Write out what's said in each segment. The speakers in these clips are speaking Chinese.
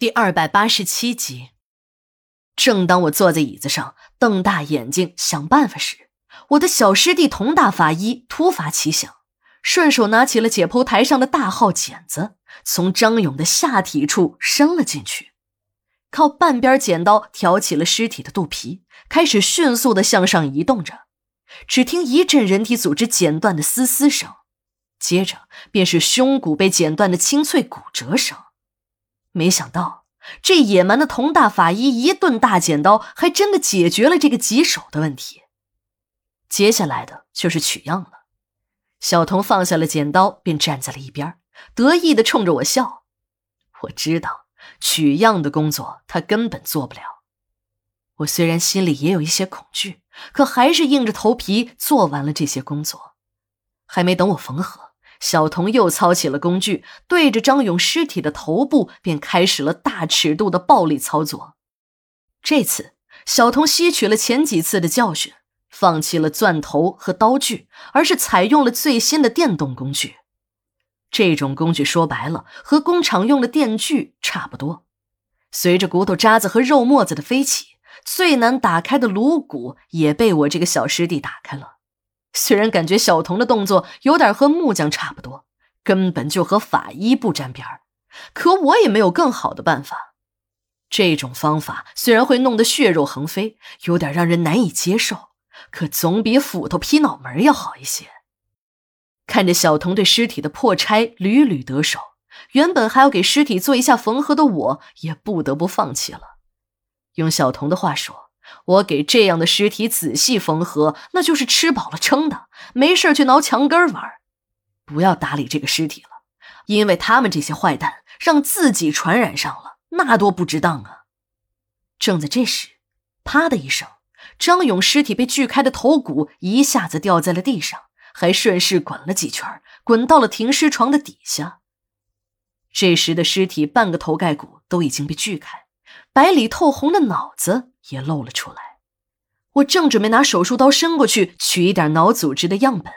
第二百八十七集。正当我坐在椅子上瞪大眼睛想办法时，我的小师弟佟大法医突发奇想，顺手拿起了解剖台上的大号剪子，从张勇的下体处伸了进去，靠半边剪刀挑起了尸体的肚皮，开始迅速的向上移动着。只听一阵人体组织剪断的嘶嘶声，接着便是胸骨被剪断的清脆骨折声。没想到，这野蛮的佟大法医一顿大剪刀，还真的解决了这个棘手的问题。接下来的就是取样了。小童放下了剪刀，便站在了一边，得意的冲着我笑。我知道取样的工作他根本做不了。我虽然心里也有一些恐惧，可还是硬着头皮做完了这些工作。还没等我缝合。小童又操起了工具，对着张勇尸体的头部便开始了大尺度的暴力操作。这次，小童吸取了前几次的教训，放弃了钻头和刀具，而是采用了最新的电动工具。这种工具说白了，和工厂用的电锯差不多。随着骨头渣子和肉沫子的飞起，最难打开的颅骨也被我这个小师弟打开了。虽然感觉小童的动作有点和木匠差不多，根本就和法医不沾边儿，可我也没有更好的办法。这种方法虽然会弄得血肉横飞，有点让人难以接受，可总比斧头劈脑门要好一些。看着小童对尸体的破拆屡屡得手，原本还要给尸体做一下缝合的我，也不得不放弃了。用小童的话说。我给这样的尸体仔细缝合，那就是吃饱了撑的，没事去挠墙根玩。不要打理这个尸体了，因为他们这些坏蛋让自己传染上了，那多不值当啊！正在这时，啪的一声，张勇尸体被锯开的头骨一下子掉在了地上，还顺势滚了几圈，滚到了停尸床的底下。这时的尸体半个头盖骨都已经被锯开，白里透红的脑子。也露了出来。我正准备拿手术刀伸过去取一点脑组织的样本，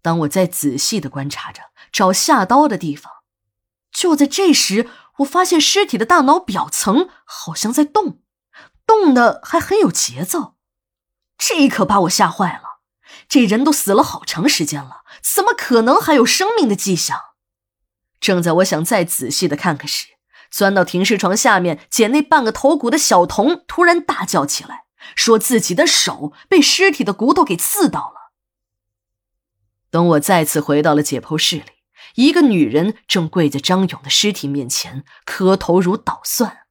当我在仔细的观察着找下刀的地方，就在这时，我发现尸体的大脑表层好像在动，动的还很有节奏。这可把我吓坏了。这人都死了好长时间了，怎么可能还有生命的迹象？正在我想再仔细的看看时，钻到停尸床下面捡那半个头骨的小童突然大叫起来，说自己的手被尸体的骨头给刺到了。等我再次回到了解剖室里，一个女人正跪在张勇的尸体面前，磕头如捣蒜：“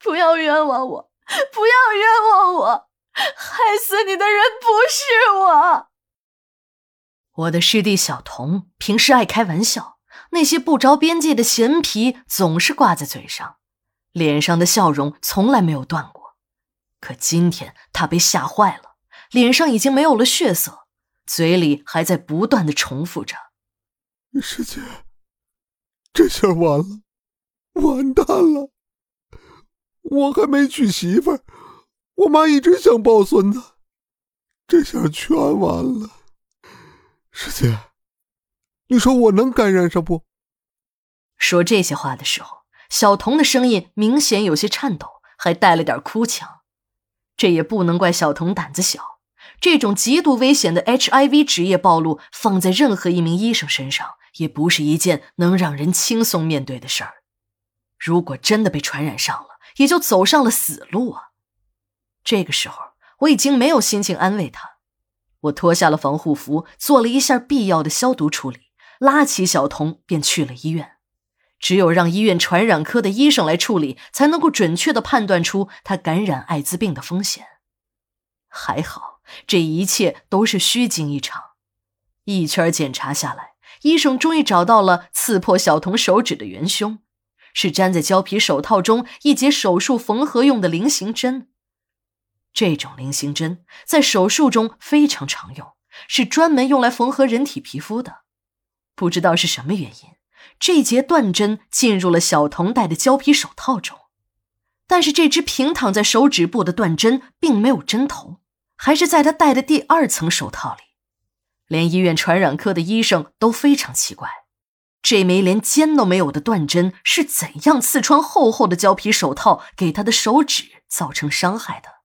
不要冤枉我，不要冤枉我，害死你的人不是我。”我的师弟小童平时爱开玩笑。那些不着边际的闲皮总是挂在嘴上，脸上的笑容从来没有断过。可今天他被吓坏了，脸上已经没有了血色，嘴里还在不断的重复着：“师姐，这下完了，完蛋了！我还没娶媳妇儿，我妈一直想抱孙子，这下全完了，师姐。”你说我能感染上不？说这些话的时候，小童的声音明显有些颤抖，还带了点哭腔。这也不能怪小童胆子小，这种极度危险的 HIV 职业暴露，放在任何一名医生身上，也不是一件能让人轻松面对的事儿。如果真的被传染上了，也就走上了死路啊！这个时候，我已经没有心情安慰他，我脱下了防护服，做了一下必要的消毒处理。拉起小童便去了医院，只有让医院传染科的医生来处理，才能够准确的判断出他感染艾滋病的风险。还好，这一切都是虚惊一场。一圈检查下来，医生终于找到了刺破小童手指的元凶，是粘在胶皮手套中一节手术缝合用的菱形针。这种菱形针在手术中非常常用，是专门用来缝合人体皮肤的。不知道是什么原因，这节断针进入了小童戴的胶皮手套中，但是这只平躺在手指部的断针并没有针头，还是在他戴的第二层手套里。连医院传染科的医生都非常奇怪，这枚连尖都没有的断针是怎样刺穿厚厚的胶皮手套，给他的手指造成伤害的？